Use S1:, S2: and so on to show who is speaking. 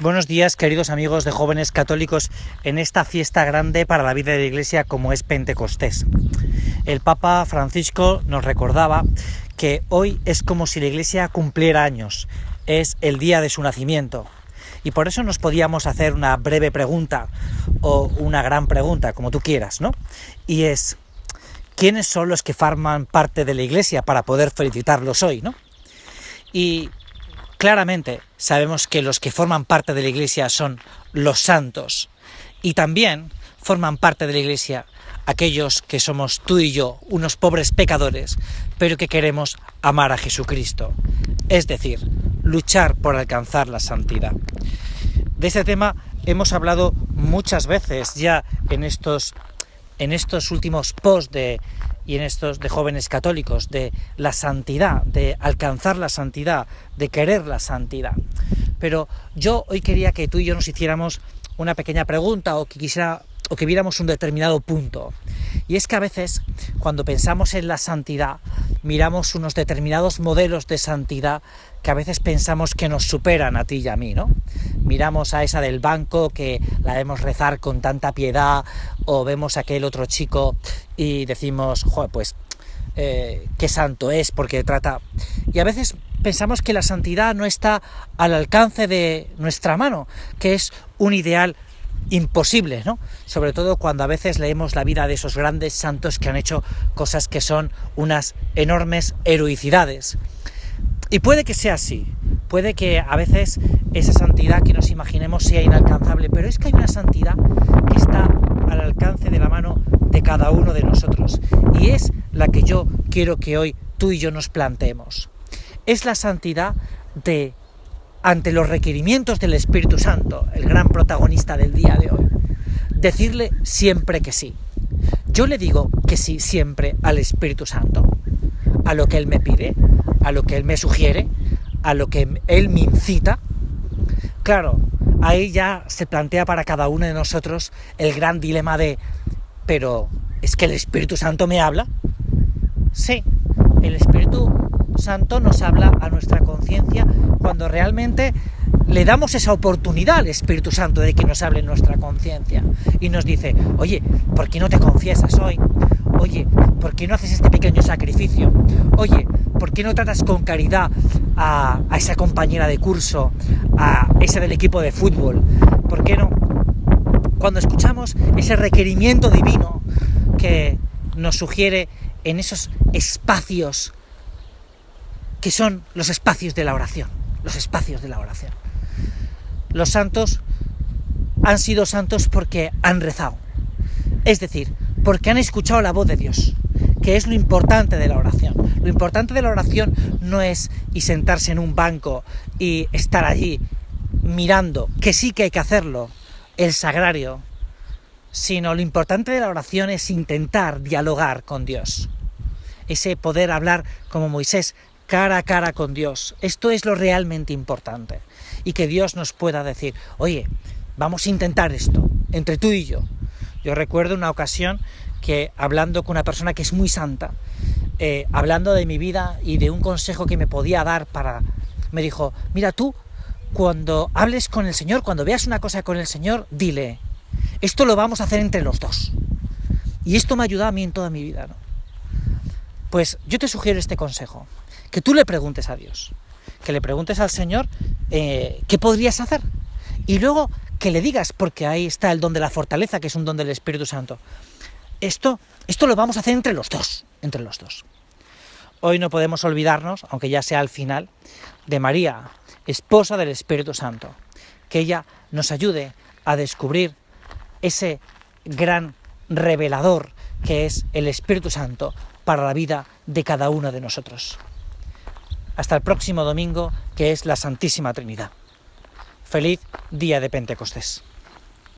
S1: Buenos días, queridos amigos de jóvenes católicos, en esta fiesta grande para la vida de la Iglesia como es Pentecostés. El Papa Francisco nos recordaba que hoy es como si la Iglesia cumpliera años, es el día de su nacimiento. Y por eso nos podíamos hacer una breve pregunta o una gran pregunta, como tú quieras, ¿no? Y es, ¿quiénes son los que forman parte de la Iglesia para poder felicitarlos hoy, ¿no? Y Claramente sabemos que los que forman parte de la Iglesia son los santos y también forman parte de la Iglesia aquellos que somos tú y yo, unos pobres pecadores, pero que queremos amar a Jesucristo, es decir, luchar por alcanzar la santidad. De ese tema hemos hablado muchas veces ya en estos, en estos últimos posts de y en estos de jóvenes católicos, de la santidad, de alcanzar la santidad, de querer la santidad. Pero yo hoy quería que tú y yo nos hiciéramos una pequeña pregunta o que quisiera o que viéramos un determinado punto. Y es que a veces, cuando pensamos en la santidad, miramos unos determinados modelos de santidad que a veces pensamos que nos superan a ti y a mí, ¿no? Miramos a esa del banco que la vemos rezar con tanta piedad, o vemos a aquel otro chico y decimos, joder, pues eh, qué santo es porque trata... Y a veces pensamos que la santidad no está al alcance de nuestra mano, que es un ideal imposible, ¿no? Sobre todo cuando a veces leemos la vida de esos grandes santos que han hecho cosas que son unas enormes heroicidades. Y puede que sea así, puede que a veces esa santidad que nos imaginemos sea inalcanzable, pero es que hay una santidad que está al alcance de la mano de cada uno de nosotros y es la que yo quiero que hoy tú y yo nos planteemos. Es la santidad de ante los requerimientos del Espíritu Santo, el gran protagonista del día de hoy, decirle siempre que sí. Yo le digo que sí siempre al Espíritu Santo, a lo que Él me pide, a lo que Él me sugiere, a lo que Él me incita. Claro, ahí ya se plantea para cada uno de nosotros el gran dilema de, pero ¿es que el Espíritu Santo me habla? Sí, el Espíritu Santo nos habla a nuestra conciencia cuando realmente le damos esa oportunidad al Espíritu Santo de que nos hable en nuestra conciencia y nos dice, oye, ¿por qué no te confiesas hoy? Oye, ¿por qué no haces este pequeño sacrificio? Oye, ¿por qué no tratas con caridad a, a esa compañera de curso, a esa del equipo de fútbol? ¿Por qué no? Cuando escuchamos ese requerimiento divino que nos sugiere en esos espacios que son los espacios de la oración, los espacios de la oración. Los santos han sido santos porque han rezado, es decir, porque han escuchado la voz de Dios, que es lo importante de la oración. Lo importante de la oración no es y sentarse en un banco y estar allí mirando, que sí que hay que hacerlo, el sagrario, sino lo importante de la oración es intentar dialogar con Dios. Ese poder hablar como Moisés, cara a cara con Dios. Esto es lo realmente importante. Y que Dios nos pueda decir, oye, vamos a intentar esto, entre tú y yo. Yo recuerdo una ocasión que hablando con una persona que es muy santa, eh, hablando de mi vida y de un consejo que me podía dar para... Me dijo, mira tú, cuando hables con el Señor, cuando veas una cosa con el Señor, dile, esto lo vamos a hacer entre los dos. Y esto me ha ayudado a mí en toda mi vida, ¿no? Pues yo te sugiero este consejo que tú le preguntes a Dios, que le preguntes al Señor eh, qué podrías hacer. Y luego que le digas, porque ahí está el don de la fortaleza, que es un don del Espíritu Santo. Esto, esto lo vamos a hacer entre los dos, entre los dos. Hoy no podemos olvidarnos, aunque ya sea al final, de María, esposa del Espíritu Santo, que ella nos ayude a descubrir ese gran revelador que es el Espíritu Santo para la vida de cada uno de nosotros hasta el próximo domingo, que es la Santísima Trinidad. Feliz día de Pentecostés.